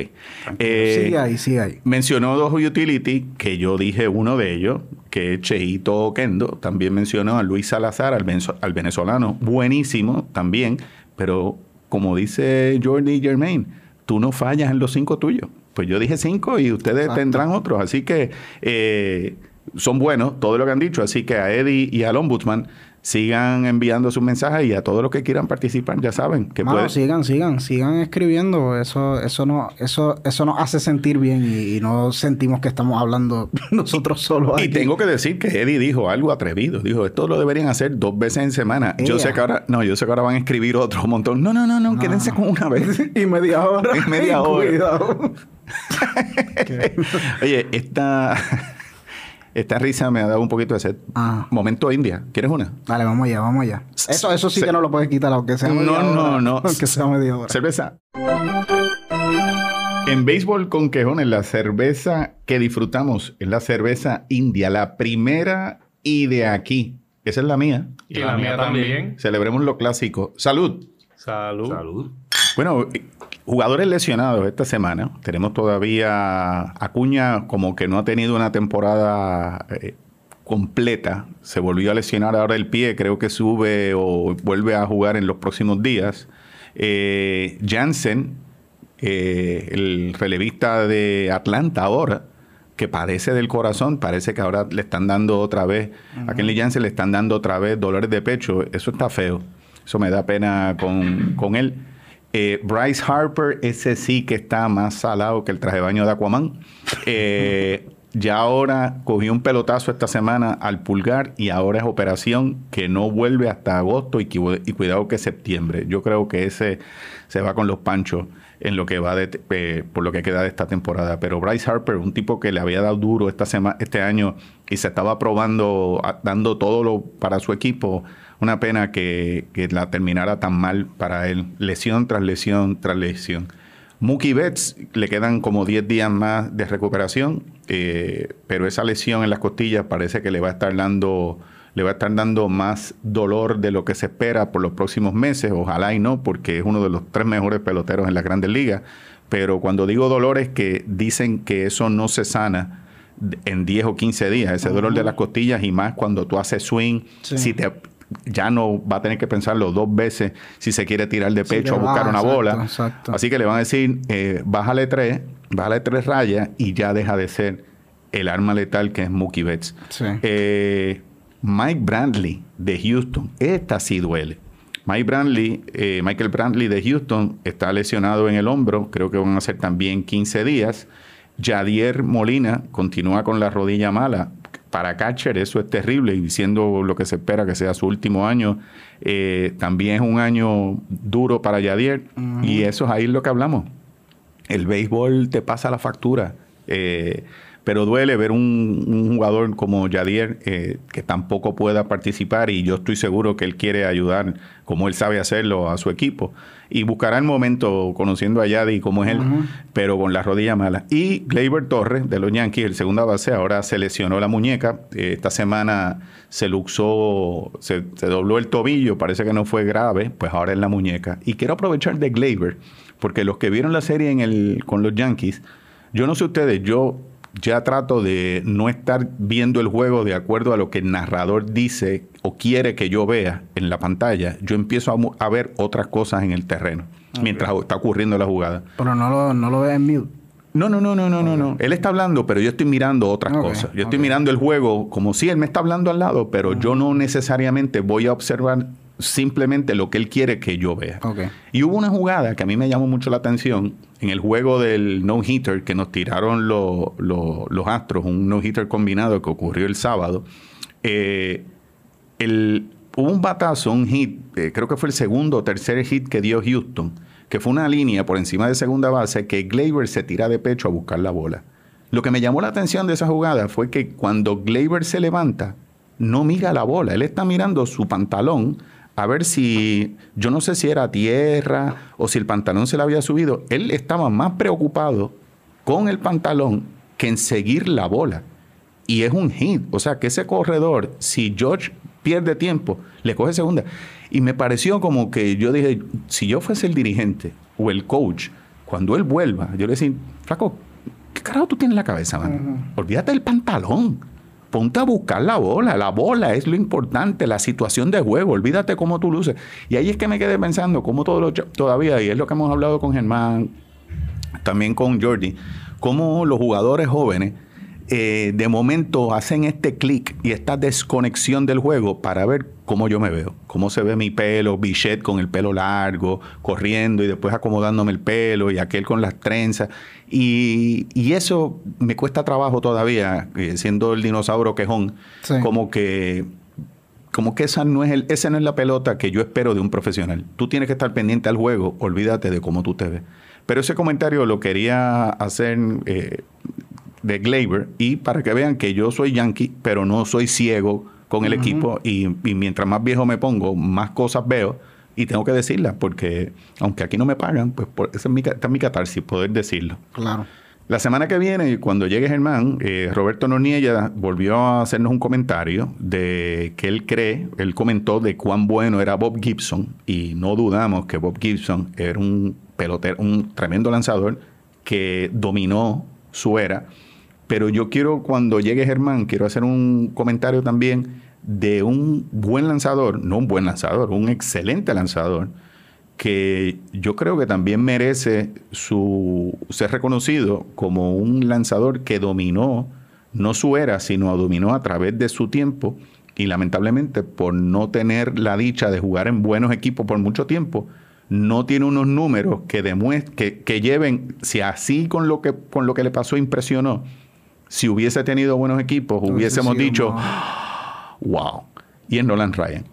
Tranquilo. Eh, sigue ahí, sigue ahí. Mencionó dos utility, que yo dije uno de ellos, que es Cheito Kendo. También mencionó a Luis Salazar, al, al venezolano. Buenísimo también, pero como dice Jordi Germain, tú no fallas en los cinco tuyos. Pues yo dije cinco y ustedes Exacto. tendrán otros. Así que eh, son buenos, todo lo que han dicho. Así que a Eddie y al Ombudsman sigan enviando sus mensajes y a todos los que quieran participar, ya saben que Mano, pueden. sigan, sigan, sigan escribiendo. Eso, eso no, eso, eso nos hace sentir bien y, y no sentimos que estamos hablando nosotros solos. Y aquí. tengo que decir que Eddie dijo algo atrevido. Dijo, esto lo deberían hacer dos veces en semana. Yo sé que ahora, no, yo sé que ahora van a escribir otro montón. No, no, no, no, No. quédense con una vez. y media hora. Y media hora. Oye, esta, esta risa me ha dado un poquito de sed. Ah. Momento India. ¿Quieres una? Dale, vamos allá, vamos allá. Eso, eso sí Se- que no lo puedes quitar, aunque sea No, media no, hora. no. Aunque sea media hora. Cerveza. En béisbol con quejones, la cerveza que disfrutamos es la cerveza india, la primera y de aquí. Esa es la mía. Y la mía también. Celebremos lo clásico. Salud. Salud. Salud. Bueno, jugadores lesionados esta semana. Tenemos todavía Acuña como que no ha tenido una temporada eh, completa. Se volvió a lesionar ahora el pie. Creo que sube o vuelve a jugar en los próximos días. Eh, Jansen, eh, el relevista de Atlanta ahora, que padece del corazón, parece que ahora le están dando otra vez, a Kenley Jansen le están dando otra vez dolores de pecho. Eso está feo. Eso me da pena con, con él. Eh, Bryce Harper, ese sí que está más salado que el traje de baño de Aquaman. Eh, ya ahora cogió un pelotazo esta semana al pulgar y ahora es operación que no vuelve hasta agosto y, y cuidado que septiembre. Yo creo que ese se va con los panchos en lo que va de, eh, por lo que queda de esta temporada. Pero Bryce Harper, un tipo que le había dado duro esta semana, este año y se estaba probando, dando todo lo para su equipo. Una pena que, que la terminara tan mal para él. Lesión tras lesión tras lesión. Mookie Betts le quedan como 10 días más de recuperación, eh, pero esa lesión en las costillas parece que le va a estar dando le va a estar dando más dolor de lo que se espera por los próximos meses, ojalá y no, porque es uno de los tres mejores peloteros en las grandes ligas, pero cuando digo dolor es que dicen que eso no se sana en 10 o 15 días, ese dolor de las costillas y más cuando tú haces swing, Sí. si te ya no va a tener que pensarlo dos veces si se quiere tirar de Sí, pecho que a buscar va, una exacto, bola. exacto. Así que le van a decir, eh, bájale tres, bájale tres rayas y ya deja de ser el arma letal que es Mookie Betts. Sí. Eh, Mike Brantley de Houston, esta sí duele. Mike Brantley, eh, Michael Brantley de Houston está lesionado en el hombro, creo que van a ser también 15 días. Yadier Molina continúa con la rodilla mala. Para catcher eso es terrible y siendo lo que se espera que sea su último año, eh, también es un año duro para Yadier y eso es ahí lo que hablamos. El béisbol te pasa la factura. eh, pero duele ver un, un jugador como Yadier eh, que tampoco pueda participar y yo estoy seguro que él quiere ayudar como él sabe hacerlo a su equipo y buscará el momento conociendo a Yadi como es él, pero con la rodilla mala. Y Gleyber Torres de los Yankees, el segunda base, ahora se lesionó la muñeca. Eh, esta semana se luxó, se, se dobló el tobillo, parece que no fue grave, pues ahora es la muñeca. Y quiero aprovechar de Gleyber, porque los que vieron la serie en el, con los Yankees, yo no sé ustedes, yo ya trato de no estar viendo el juego de acuerdo a lo que el narrador dice o quiere que yo vea en la pantalla. Yo empiezo a, ver otras cosas en el terreno mientras está ocurriendo la jugada. Pero no lo, no lo ves en mute. No, no, no, no, no, no, no. Él está hablando, pero yo estoy mirando otras cosas. Yo estoy mirando el juego como si él me está hablando al lado, pero yo no necesariamente voy a observar simplemente lo que él quiere que yo vea. Ok. Y hubo una jugada que a mí me llamó mucho la atención en el juego del no-hitter que nos tiraron lo- lo- los Astros, un no-hitter combinado que ocurrió el sábado. Eh, el, hubo un batazo, un hit, eh, creo que fue el segundo o tercer hit que dio Houston, que fue una línea por encima de segunda base que Gleyber se tira de pecho a buscar la bola. Lo que me llamó la atención de esa jugada fue que cuando Gleyber se levanta, no mira la bola, él está mirando su pantalón a ver si, yo no sé si era tierra o si el pantalón se le había subido. Él estaba más preocupado con el pantalón que en seguir la bola. Y es un hit. O sea, que ese corredor, si George pierde tiempo, le coge segunda. Y me pareció como que yo dije, si yo fuese el dirigente o el coach, cuando él vuelva, yo le decía, flaco, ¿qué carajo tú tienes en la cabeza, mano? Olvídate del pantalón. Ponte a buscar la bola. La bola es lo importante, la situación de juego. Olvídate cómo tú luces. Y ahí es que me quedé pensando, cómo todo lo, todavía, y es lo que hemos hablado con Germán, también con Jordi, cómo los jugadores jóvenes eh, de momento hacen este clic y esta desconexión del juego para ver cómo yo me veo, cómo se ve mi pelo, Bichette con el pelo largo, corriendo y después acomodándome el pelo y aquel con las trenzas. Y, y eso me cuesta trabajo todavía, eh, siendo el dinosaurio quejón, Sí. como que como que esa no es el, esa no es la pelota que yo espero de un profesional. Tú tienes que estar pendiente al juego, olvídate de cómo tú te ves. Pero ese comentario lo quería hacer eh, de Gleyber y para que vean que yo soy yankee, pero no soy ciego con el equipo y, y mientras más viejo me pongo, más cosas veo y tengo que decirlas porque aunque aquí no me pagan, pues por, esa es mi, esta es mi catarsis, poder decirlo. Claro. La semana que viene, cuando llegue Germán, eh, Roberto Norniella volvió a hacernos un comentario de que él cree, él comentó de cuán bueno era Bob Gibson y no dudamos que Bob Gibson era un pelotero, un tremendo lanzador que dominó su era. Pero yo quiero, cuando llegue Germán, quiero hacer un comentario también de un buen lanzador, no un buen lanzador, un excelente lanzador, que yo creo que también merece su, ser reconocido como un lanzador que dominó no su era, sino dominó a través de su tiempo. Y lamentablemente por no tener la dicha de jugar en buenos equipos por mucho tiempo, no tiene unos números que que, que lleven, si así con lo que, con lo que le pasó impresionó, si hubiese tenido buenos equipos, hubiésemos dicho, wow. Y es Nolan Ryan.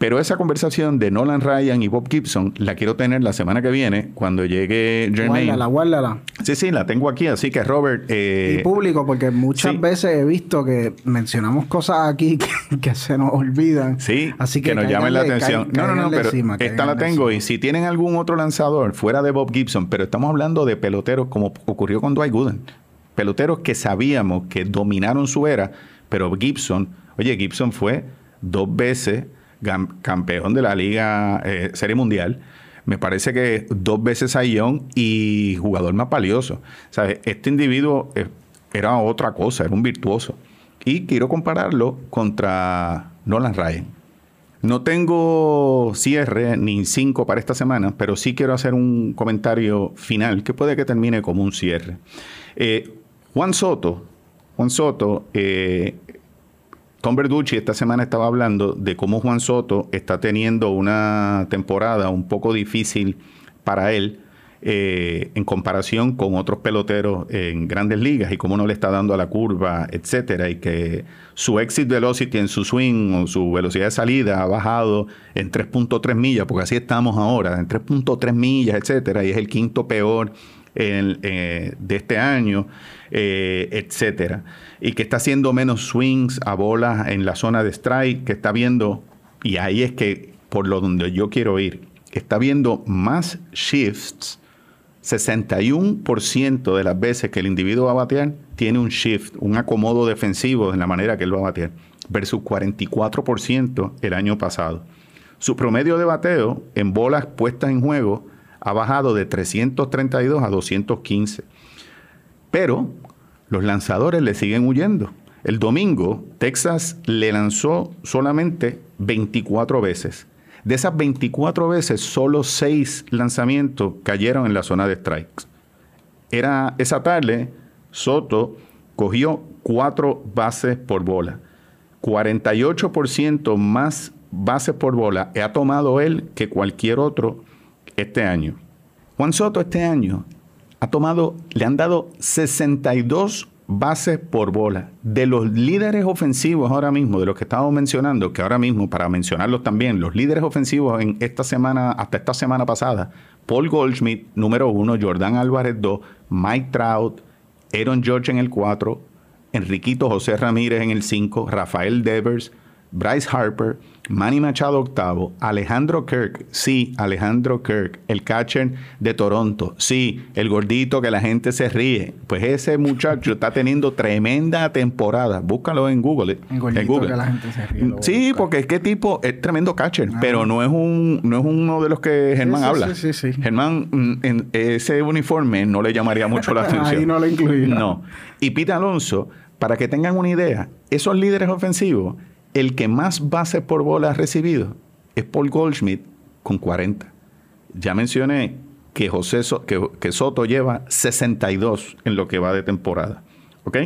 Pero esa conversación de Nolan Ryan y Bob Gibson la quiero tener la semana que viene cuando llegue Jermaine. Guárdala, guárdala. Sí, sí, la tengo aquí, así que Robert... eh, y público, porque muchas sí. veces he visto que mencionamos cosas aquí que, que se nos olvidan. Sí, Así que, que, nos llamen la atención. no, no, no, pero encima, esta la tengo. encima. Y si tienen algún otro lanzador fuera de Bob Gibson, pero estamos hablando de peloteros como ocurrió con Dwight Gooden. Peloteros que sabíamos que dominaron su era, pero Gibson, oye, Gibson fue dos veces campeón de la Liga eh, Serie Mundial. Me parece que dos veces Young y jugador más valioso. ¿Sabes? Este individuo eh, era otra cosa, era un virtuoso. Y quiero compararlo contra Nolan Ryan. No tengo cierre ni cinco para esta semana, pero sí quiero hacer un comentario final que puede que termine como un cierre. Eh, Juan Soto, Juan Soto, eh, Tom Verducci esta semana estaba hablando de cómo Juan Soto está teniendo una temporada un poco difícil para él eh, en comparación con otros peloteros en grandes ligas y cómo no le está dando a la curva, etcétera, y que su exit velocity en su swing o su velocidad de salida ha bajado en 3.3 millas, porque así estamos ahora, en 3.3 millas, etcétera, y es el quinto peor en- eh, de este año, eh, etcétera. Y que está haciendo menos swings a bolas en la zona de strike, que está viendo, y ahí es que por lo donde yo quiero ir, está viendo más shifts, 61% de las veces que el individuo va a batear tiene un shift, un acomodo defensivo en la manera que él va a batear, versus 44% el año pasado. Su promedio de bateo en bolas puestas en juego ha bajado de 332 a 215. Pero los lanzadores le siguen huyendo. El domingo, Texas le lanzó solamente 24 veces. De esas 24 veces, solo 6 lanzamientos cayeron en la zona de strikes. Era esa tarde, Soto cogió 4 bases por bola. 48% más bases por bola ha tomado él que cualquier otro este año. Juan Soto este año ha tomado, le han dado 62 bases por bola. De los líderes ofensivos ahora mismo, de los que estábamos mencionando, que ahora mismo, para mencionarlos también, los líderes ofensivos en esta semana, hasta esta semana pasada, Paul Goldschmidt, número uno, Jordan Álvarez, dos, Mike Trout, Aaron George en el 4, Enriquito José Ramírez en el 5, Rafael Devers, Bryce Harper, Manny Machado octavo, Alejandro Kirk, sí, Alejandro Kirk, el catcher de Toronto, sí, el gordito que la gente se ríe. Pues ese muchacho está teniendo tremenda temporada. Búscalo en Google. El gordito en Google. que la gente se ríe, Sí, porque es que tipo es tremendo catcher, pero no es un no es uno de los que Germán sí, habla. sí, sí, sí. Germán mm, en ese uniforme no le llamaría mucho la atención. Ahí no lo incluía. No. Y Pete Alonso, para que tengan una idea, esos líderes ofensivos, el que más bases por bola ha recibido es Paul Goldschmidt con 40. Ya mencioné que, José que, Soto lleva 62 en lo que va de temporada. ¿Ok?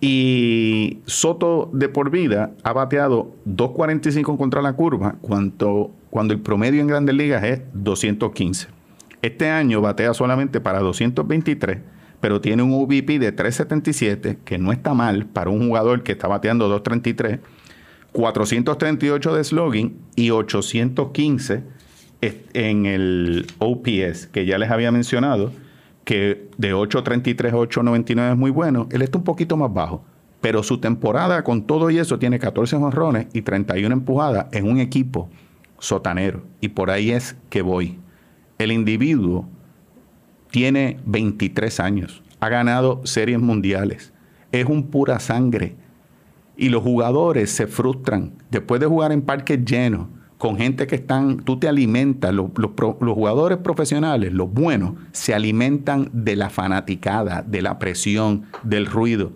Y Soto de por vida ha bateado 2.45 contra la curva cuando, cuando el promedio en grandes ligas es 215. Este año batea solamente para 223, pero tiene un OVP de 377, que no está mal para un jugador que está bateando 233, 438 de slogan y 815 es- en el OPS, que ya les había mencionado, que de 833 a 899 es muy bueno. Él está un poquito más bajo, pero su temporada con todo y eso tiene 14 honrones y 31 empujadas en un equipo sotanero. Y por ahí es que voy. El individuo tiene 23 años, ha ganado series mundiales, es un pura sangre. Y los jugadores se frustran después de jugar en parques llenos, con gente que están, tú te alimentas, los, los jugadores profesionales, los buenos, se alimentan de la fanaticada, de la presión, del ruido.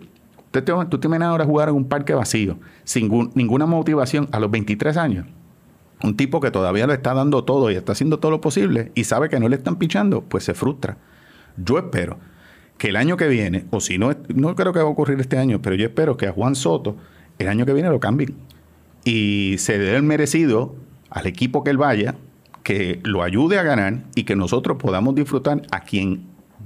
Te- tú te imaginas ahora jugar en un parque vacío, sin gu- ninguna motivación, a los 23 años. Un tipo que todavía lo está dando todo y está haciendo todo lo posible y sabe que no le están pichando, pues se frustra. Yo espero que el año que viene, o si no, no creo que va a ocurrir este año, pero yo espero que a Juan Soto el año que viene lo cambien y se dé el merecido al equipo que él vaya, que lo ayude a ganar y que nosotros podamos disfrutar a quien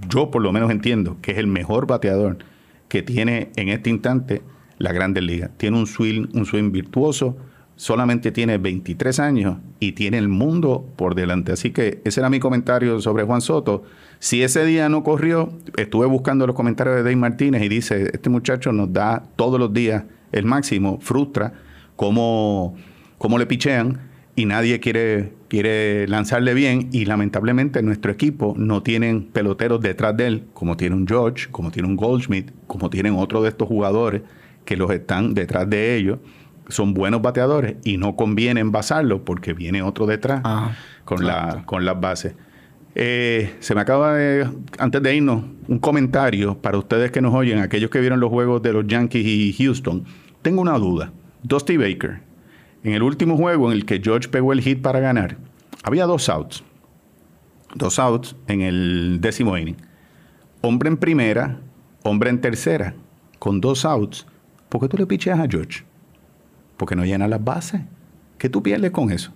yo por lo menos entiendo que es el mejor bateador que tiene en este instante la Grandes Ligas. Tiene un swing, un swing virtuoso, solamente tiene 23 años y tiene el mundo por delante. Así que ese era mi comentario sobre Juan Soto. Si ese día no corrió, estuve buscando los comentarios de Dave Martínez y dice, este muchacho nos da todos los días el máximo, frustra cómo, cómo le pichean y nadie quiere, quiere lanzarle bien y lamentablemente nuestro equipo no tienen peloteros detrás de él, como tiene un George, como tiene un Goldschmidt, como tienen otro de estos jugadores que los están detrás de ellos. Son buenos bateadores y no conviene envasarlos porque viene otro detrás Ah, con, la, con las bases. Eh, se me acaba de, antes de irnos, un comentario para ustedes que nos oyen, aquellos que vieron los juegos de los Yankees y Houston. Tengo una duda. Dusty Baker, en el último juego en el que George pegó el hit para ganar, había dos outs. Dos outs en el décimo inning. Hombre en primera, hombre en tercera, con dos outs. ¿Por qué tú le picheas a George? Porque no llena las bases. ¿Qué tú pierdes con eso?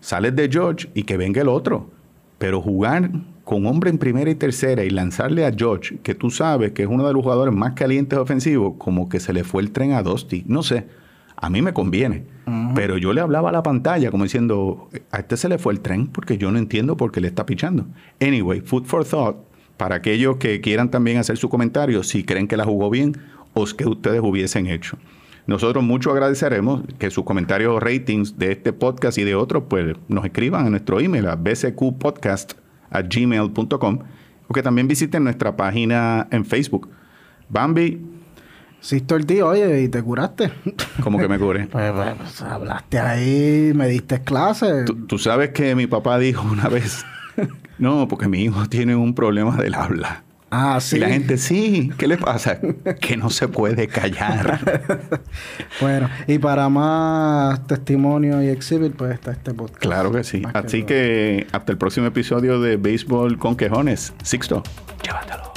Sales de George y que venga el otro. Pero jugar con hombre en primera y tercera y lanzarle a George, que tú sabes que es uno de los jugadores más calientes ofensivos, como que se le fue el tren a Dusty. No sé, a mí me conviene. Pero yo le hablaba a la pantalla como diciendo, a este se le fue el tren porque yo no entiendo por qué le está pichando. Anyway, food for thought, para aquellos que quieran también hacer su comentario, si creen que la jugó bien o que ustedes hubiesen hecho. Nosotros mucho agradeceremos que sus comentarios o ratings de este podcast y de otros, pues nos escriban a nuestro email a bcqpodcast@gmail.com o que también visiten nuestra página en Facebook. Bambi, Sisto el tío, oye, y te curaste. como que me cubre. Pues, pues, pues, hablaste ahí, me diste clases. Tú, tú sabes que mi papá dijo una vez, no, porque mi hijo tiene un problema del habla. Ah, sí. Y la gente, sí, ¿qué le pasa? que no se puede callar. Bueno, y para más testimonio y exhibit, pues está este podcast. claro que sí. Así todo. que hasta el próximo episodio de Béisbol con Quejones. Sixto, llévatelo.